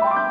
Bye.